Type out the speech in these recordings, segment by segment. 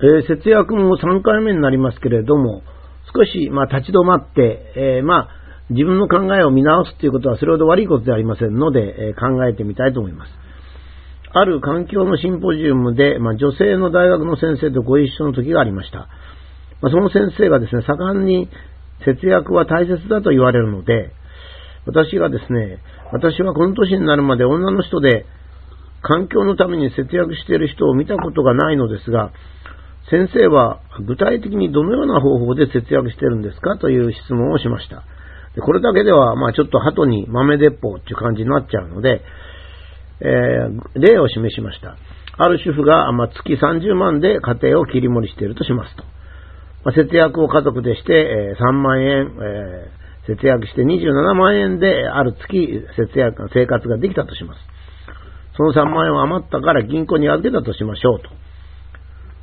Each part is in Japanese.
えー、節約も3回目になりますけれども、少し、まあ、立ち止まって、えー、まあ、自分の考えを見直すということはそれほど悪いことではありませんので、えー、考えてみたいと思います。ある環境のシンポジウムで、まあ、女性の大学の先生とご一緒の時がありました。まあ、その先生がですね、盛んに節約は大切だと言われるので、私がですね、私はこの年になるまで女の人で環境のために節約している人を見たことがないのですが、先生は具体的にどのような方法で節約してるんですか？という質問をしました。でこれだけでは、まあちょっと鳩に豆鉄砲っていう感じになっちゃうので、えー、例を示しました。ある主婦が、まあ、月30万で家庭を切り盛りしているとしますと。まあ、節約を家族でして、えー、3万円、えー、節約して27万円である月節約、生活ができたとします。その3万円を余ったから銀行に預けたとしましょうと。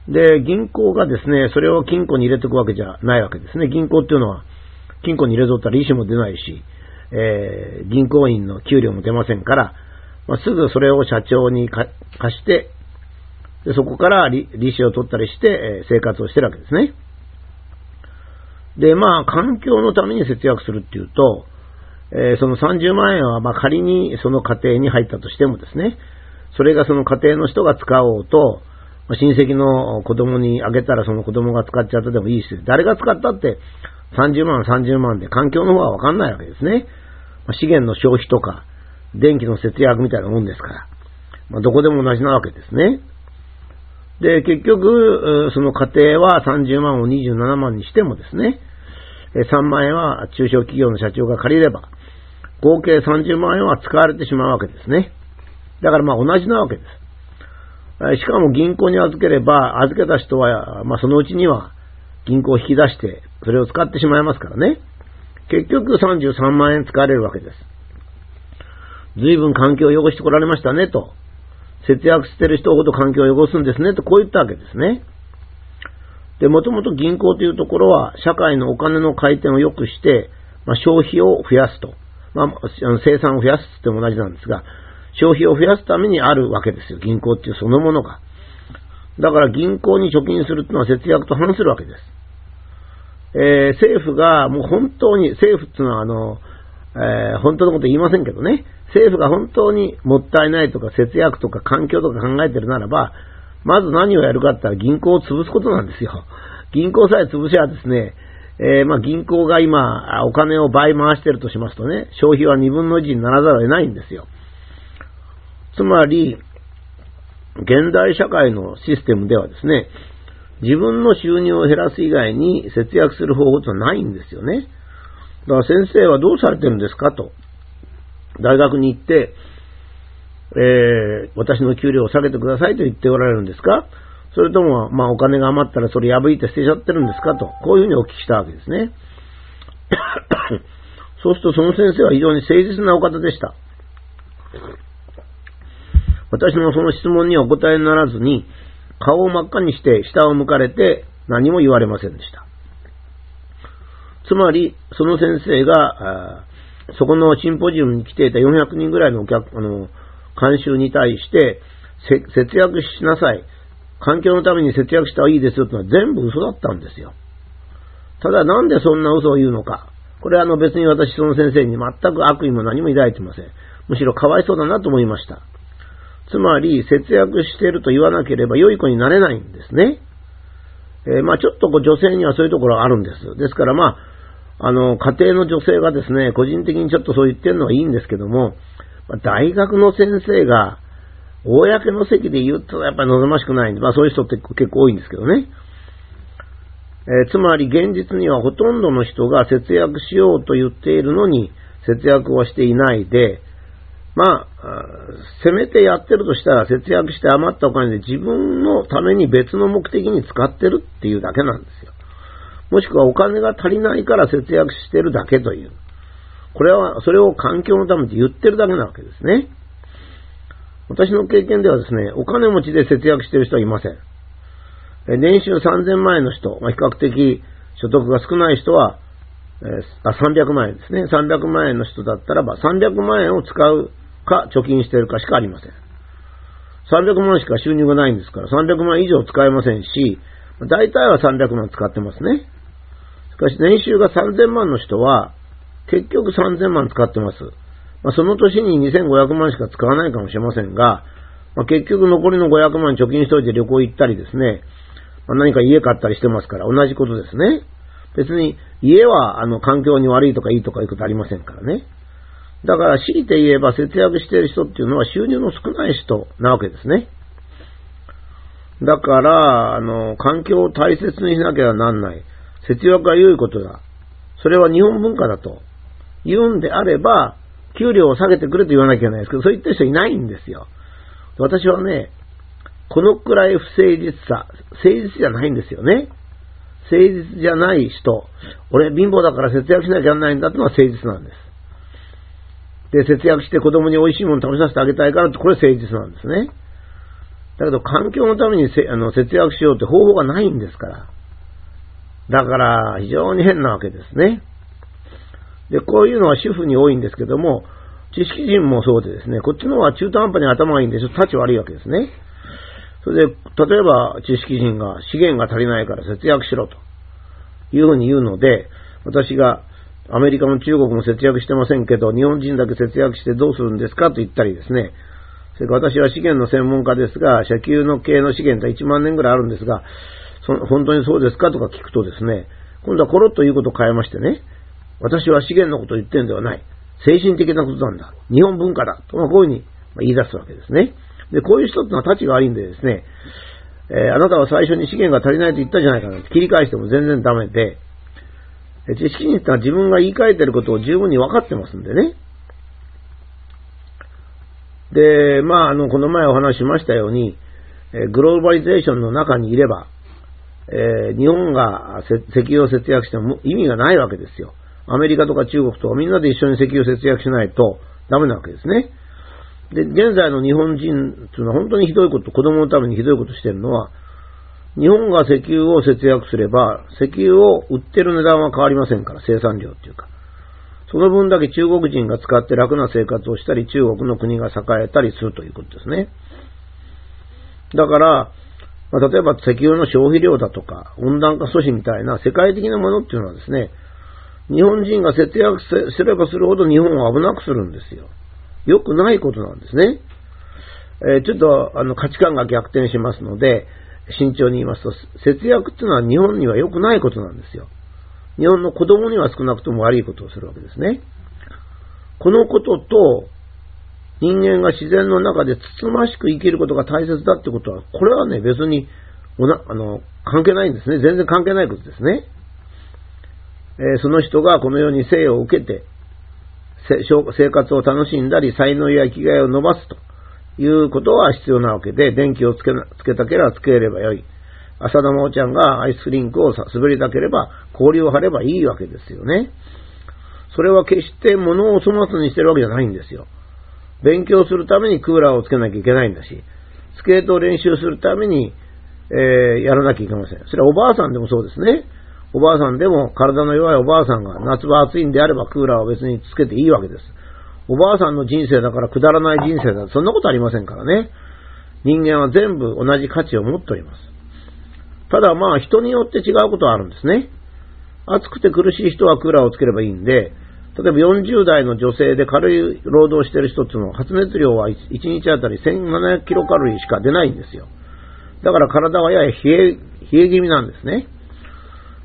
で、銀行がですね、それを金庫に入れておくわけじゃないわけですね。銀行っていうのは、金庫に入れとったら利子も出ないし、えー、銀行員の給料も出ませんから、まあ、すぐそれを社長に貸してで、そこから利子を取ったりして、えー、生活をしてるわけですね。で、まあ、環境のために節約するっていうと、えー、その30万円は、まあ、仮にその家庭に入ったとしてもですね、それがその家庭の人が使おうと、親戚の子供にあげたらその子供が使っちゃったでもいいし、誰が使ったって30万30万で環境の方はわかんないわけですね。資源の消費とか、電気の節約みたいなもんですから。まあ、どこでも同じなわけですね。で、結局、その家庭は30万を27万にしてもですね、3万円は中小企業の社長が借りれば、合計30万円は使われてしまうわけですね。だからまあ同じなわけです。しかも銀行に預ければ、預けた人は、まあ、そのうちには銀行を引き出して、それを使ってしまいますからね。結局33万円使われるわけです。随分環境を汚してこられましたね、と。節約してる人ほど環境を汚すんですね、とこう言ったわけですね。で、もともと銀行というところは、社会のお金の回転を良くして、まあ、消費を増やすと。まあ、生産を増やすっても同じなんですが、消費を増やすためにあるわけですよ、銀行っていうそのものが。だから銀行に貯金するっていうのは節約と反するわけです。えー、政府がもう本当に、政府っていうのはあの、えー、本当のこと言いませんけどね、政府が本当にもったいないとか節約とか環境とか考えてるならば、まず何をやるかって言ったら銀行を潰すことなんですよ。銀行さえ潰しゃですね、えー、まあ銀行が今お金を倍回してるとしますとね、消費は2分の1にならざるを得ないんですよ。つまり、現代社会のシステムではですね、自分の収入を減らす以外に節約する方法とはないんですよね。だから先生はどうされてるんですか？と。大学に行って、えー、私の給料を下げてくださいと言っておられるんですか？それとも、まあお金が余ったらそれ破いて捨てちゃってるんですか？と。こういうふうにお聞きしたわけですね。そうするとその先生は非常に誠実なお方でした。私のその質問にはお答えにならずに、顔を真っ赤にして下を向かれて何も言われませんでした。つまり、その先生が、そこのシンポジウムに来ていた400人ぐらいのお客、あの、監修に対して、節約しなさい。環境のために節約した方がいいですよというのは全部嘘だったんですよ。ただなんでそんな嘘を言うのか。これはあの別に私その先生に全く悪意も何も抱いてません。むしろかわいそうだなと思いました。つまり、節約してると言わなければ良い子になれないんですね。えー、まあちょっとこう女性にはそういうところがあるんです。ですからまあ、あの、家庭の女性がですね、個人的にちょっとそう言ってるのはいいんですけども、まあ、大学の先生が、公の席で言うとやっぱり望ましくないんで、まあそういう人って結構多いんですけどね。えー、つまり現実にはほとんどの人が節約しようと言っているのに節約はしていないで、まあ、せめてやってるとしたら節約して余ったお金で自分のために別の目的に使ってるっていうだけなんですよ。もしくはお金が足りないから節約してるだけという。これは、それを環境のために言ってるだけなわけですね。私の経験ではですね、お金持ちで節約してる人はいません。年収3000万円の人、まあ、比較的所得が少ない人は、えー、あ300万円ですね。300万円の人だったらば、300万円を使うか貯金しているかしかありません。300万しか収入がないんですから、300万以上使えませんし、大体は300万使ってますね。しかし年収が3000万の人は、結局3000万使ってます。まあ、その年に2500万しか使わないかもしれませんが、まあ、結局残りの500万貯金しといて旅行行ったりですね、まあ、何か家買ったりしてますから同じことですね。別に家はあの環境に悪いとかいいとかいうことありませんからね。だから強いて言えば節約している人っていうのは収入の少ない人なわけですね。だから、あの、環境を大切にしなきゃなんない。節約が良いことだ。それは日本文化だと言うんであれば、給料を下げてくれと言わなきゃいけないですけど、そう言ってる人いないんですよ。私はね、このくらい不誠実さ、誠実じゃないんですよね。誠実じゃない人、俺貧乏だから節約しなきゃならないんだってのは誠実なんです。で、節約して子供に美味しいもの食べさせてあげたいからって、これ誠実なんですね。だけど環境のためにせあの節約しようって方法がないんですから。だから非常に変なわけですね。で、こういうのは主婦に多いんですけども、知識人もそうでですね、こっちの方は中途半端に頭がいいんで、ちょっと立ち悪いわけですね。それで、例えば知識人が資源が足りないから節約しろというふうに言うので、私がアメリカも中国も節約してませんけど、日本人だけ節約してどうするんですかと言ったりですね、それから私は資源の専門家ですが、石油の系の資源って1万年ぐらいあるんですが、そ本当にそうですかとか聞くとですね、今度はコロッということを変えましてね、私は資源のことを言ってんではない。精神的なことなんだ。日本文化だ。と、まあ、こういうふうに言い出すわけですね。で、こういう人ってのは立ちが悪いんでですね、えー、あなたは最初に資源が足りないと言ったじゃないかな。切り返しても全然ダメで、知識人ってのは自分が言い換えてることを十分に分かってますんでね。で、まあ、あの、この前お話ししましたように、えグローバリゼーションの中にいれば、えー、日本が石油を節約しても意味がないわけですよ。アメリカとか中国とかみんなで一緒に石油を節約しないとダメなわけですね。で、現在の日本人っていうのは本当にひどいこと、子供のためにひどいことしてるのは、日本が石油を節約すれば、石油を売ってる値段は変わりませんから、生産量っていうか。その分だけ中国人が使って楽な生活をしたり、中国の国が栄えたりするということですね。だから、まあ、例えば石油の消費量だとか、温暖化阻止みたいな世界的なものっていうのはですね、日本人が節約すればするほど日本を危なくするんですよ。良くないことなんですね。えー、ちょっとあの価値観が逆転しますので、慎重に言いますと、節約っていうのは日本には良くないことなんですよ。日本の子供には少なくとも悪いことをするわけですね。このことと、人間が自然の中でつつましく生きることが大切だってことは、これはね、別にあの関係ないんですね。全然関係ないことですね。えー、その人がこのように生を受けて、生活を楽しんだり、才能や生きがいを伸ばすということは必要なわけで、電気をつけつけたければつければよい。浅田真央ちゃんがアイスリンクを滑りたければ氷を張ればいいわけですよね。それは決して物を粗末にしてるわけじゃないんですよ。勉強するためにクーラーをつけなきゃいけないんだし、スケートを練習するために、えー、やらなきゃいけません。それはおばあさんでもそうですね。おばあさんでも体の弱いおばあさんが夏場暑いんであればクーラーを別につけていいわけです。おばあさんの人生だからくだらない人生だ。そんなことありませんからね。人間は全部同じ価値を持っております。ただまあ人によって違うことはあるんですね。暑くて苦しい人はクーラーをつければいいんで、例えば40代の女性で軽い労働してる人っていうのは発熱量は1日あたり1700キロカロリーしか出ないんですよ。だから体はやや冷え、冷え気味なんですね。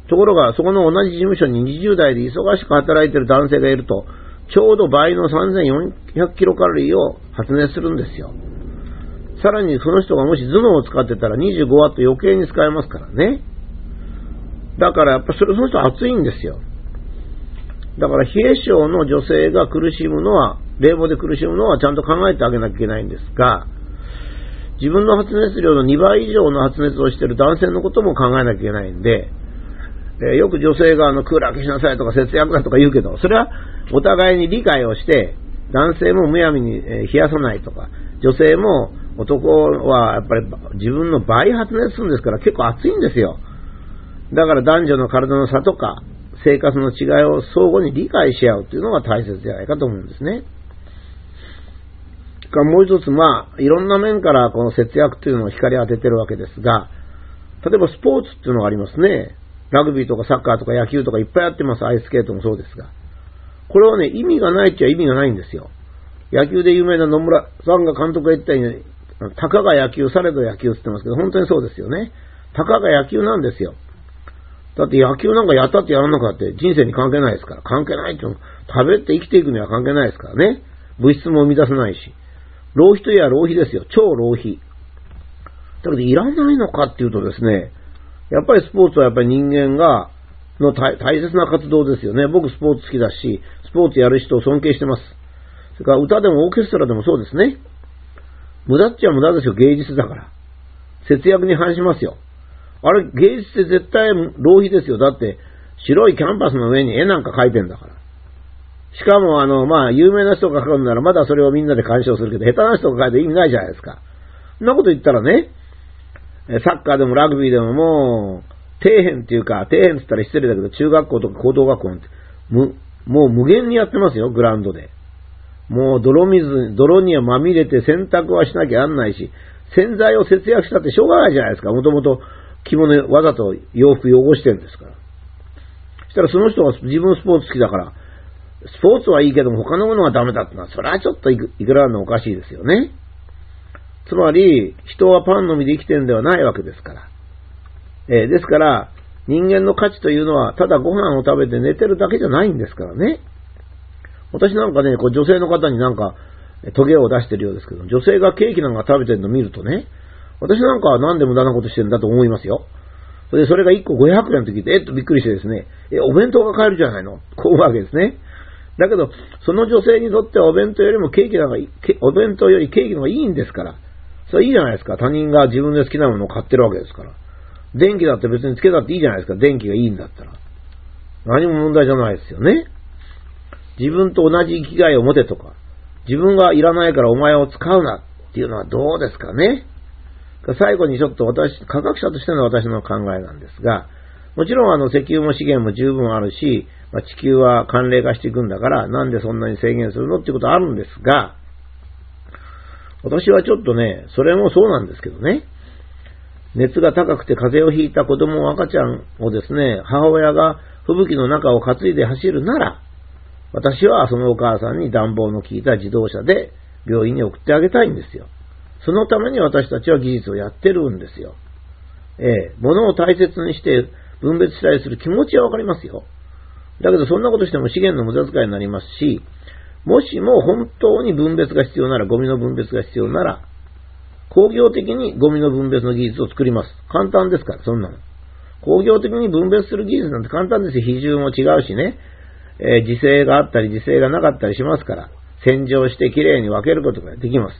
ところが、そこの同じ事務所に20代で忙しく働いてる男性がいると、ちょうど倍の3400キロカロリーを発熱するんですよ。さらにその人がもし頭脳を使ってたら25ワット余計に使えますからね。だからやっぱそれその人暑いんですよ。だから冷え性の女性が苦しむのは、冷房で苦しむのはちゃんと考えてあげなきゃいけないんですが、自分の発熱量の2倍以上の発熱をしている男性のことも考えなきゃいけないんで、え、よく女性があのクーラー消しなさいとか節約だとか言うけど、それはお互いに理解をして、男性もむやみに冷やさないとか、女性も男はやっぱり自分の倍発熱するんですから結構暑いんですよ。だから男女の体の差とか生活の違いを相互に理解し合うというのが大切じゃないかと思うんですね。もう一つ、まあ、いろんな面からこの節約というのを光り当ててるわけですが、例えばスポーツっていうのがありますね。ラグビーとかサッカーとか野球とかいっぱいやってます。アイススケートもそうですが。これはね、意味がないっちゃ意味がないんですよ。野球で有名な野村さんが監督が言ったように、たかが野球、されど野球って言ってますけど、本当にそうですよね。たかが野球なんですよ。だって野球なんかやったってやらなかって人生に関係ないですから。関係ないっていうの食べて生きていくには関係ないですからね。物質も生み出せないし。浪費といえば浪費ですよ。超浪費。だけどいらないのかっていうとですね、やっぱりスポーツはやっぱり人間が、の大切な活動ですよね。僕スポーツ好きだし、スポーツやる人を尊敬してます。それから歌でもオーケストラでもそうですね。無駄っちゃ無駄ですよ、芸術だから。節約に反しますよ。あれ、芸術って絶対浪費ですよ。だって、白いキャンパスの上に絵なんか描いてんだから。しかも、あの、まあ、有名な人が描くんなら、まだそれをみんなで鑑賞するけど、下手な人が描いて意味ないじゃないですか。そんなこと言ったらね、サッカーでもラグビーでももう、底辺っていうか、底辺って言ったら失礼だけど、中学校とか高等学校なんて、む、もう無限にやってますよ、グラウンドで。もう泥水、泥にはまみれて洗濯はしなきゃなんないし、洗剤を節約したってしょうがないじゃないですか。もともと着物わざと洋服汚してるんですから。そしたらその人が自分スポーツ好きだから、スポーツはいいけども他のものはダメだってのは、それはちょっといくらのおかしいですよね。つまり、人はパンのみで生きてるんではないわけですから。えー、ですから、人間の価値というのは、ただご飯を食べて寝てるだけじゃないんですからね。私なんかね、こう女性の方になんか、トゲを出してるようですけど、女性がケーキなんか食べてるのを見るとね、私なんかはなんで無駄なことしてるんだと思いますよ。それで、それが1個500円の時で、えっとびっくりしてですね、え、お弁当が買えるじゃないのこういうわけですね。だけど、その女性にとってはお弁当よりもケーキなんか、お弁当よりケーキの方がいいんですから。それいいじゃないですか。他人が自分で好きなものを買ってるわけですから。電気だって別につけたっていいじゃないですか。電気がいいんだったら。何も問題じゃないですよね。自分と同じ生きがいを持てとか、自分がいらないからお前を使うなっていうのはどうですかね。最後にちょっと私、科学者としての私の考えなんですが、もちろんあの石油も資源も十分あるし、まあ、地球は寒冷化していくんだから、なんでそんなに制限するのっていうことはあるんですが、私はちょっとね、それもそうなんですけどね、熱が高くて風邪をひいた子供、赤ちゃんをですね、母親が吹雪の中を担いで走るなら、私はそのお母さんに暖房の効いた自動車で病院に送ってあげたいんですよ。そのために私たちは技術をやってるんですよ。ええ、物を大切にして分別したりする気持ちはわかりますよ。だけどそんなことしても資源の無駄遣いになりますし、もしも本当に分別が必要なら、ゴミの分別が必要なら、工業的にゴミの分別の技術を作ります。簡単ですから、そんなの。工業的に分別する技術なんて簡単ですよ。比重も違うしね。えー、時勢があったり時勢がなかったりしますから、洗浄してきれいに分けることができます。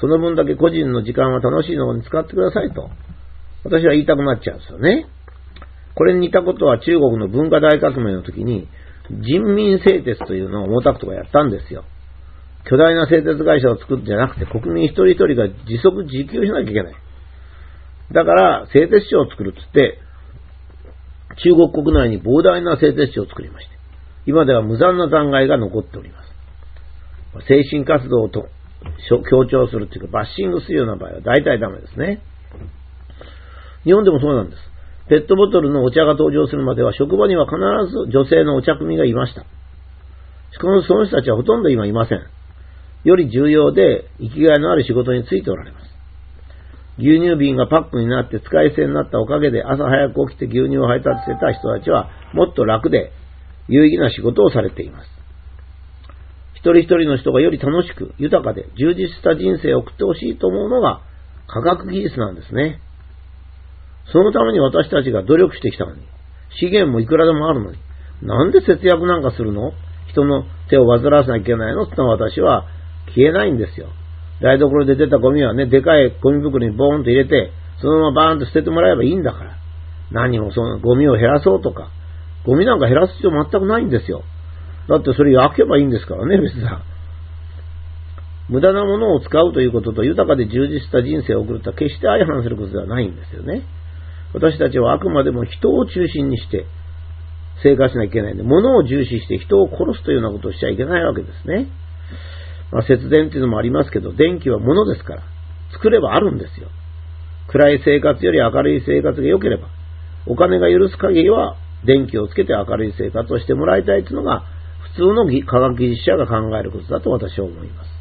その分だけ個人の時間は楽しいのに使ってくださいと、私は言いたくなっちゃうんですよね。これに似たことは中国の文化大革命の時に、人民製鉄というのを毛沢東がやったんですよ。巨大な製鉄会社を作るんじゃなくて、国民一人一人が自足自給しなきゃいけない。だから、製鉄所を作るっつって、中国国内に膨大な製鉄所を作りまして、今では無残な残骸が残っております。精神活動と強調するっていうか、バッシングするような場合は大体ダメですね。日本でもそうなんです。ペットボトルのお茶が登場するまでは職場には必ず女性のお茶組がいました。しかもその人たちはほとんど今いません。より重要で生きがいのある仕事についておられます。牛乳瓶がパックになって使い捨てになったおかげで朝早く起きて牛乳を配達してた人たちはもっと楽で有意義な仕事をされています。一人一人の人がより楽しく、豊かで、充実した人生を送ってほしいと思うのが科学技術なんですね。そのために私たちが努力してきたのに、資源もいくらでもあるのに、なんで節約なんかするの？人の手を煩わせなきゃいけないの？ってのは私は消えないんですよ。台所で出たゴミはね、でかいゴミ袋にボーンと入れて、そのままバーンと捨ててもらえばいいんだから。何もそのゴミを減らそうとか、ゴミなんか減らす必要全くないんですよ。だってそれ焼けばいいんですからね、別に。無駄なものを使うということと豊かで充実した人生を送るとは決して相反することではないんですよね。私たちはあくまでも人を中心にして生活しなきゃいけないんで、物を重視して人を殺すというようなことをしちゃいけないわけですね。まあ、節電っていうのもありますけど、電気は物ですから、作ればあるんですよ。暗い生活より明るい生活が良ければ、お金が許す限りは電気をつけて明るい生活をしてもらいたいというのが、普通の科学技術者が考えることだと私は思います。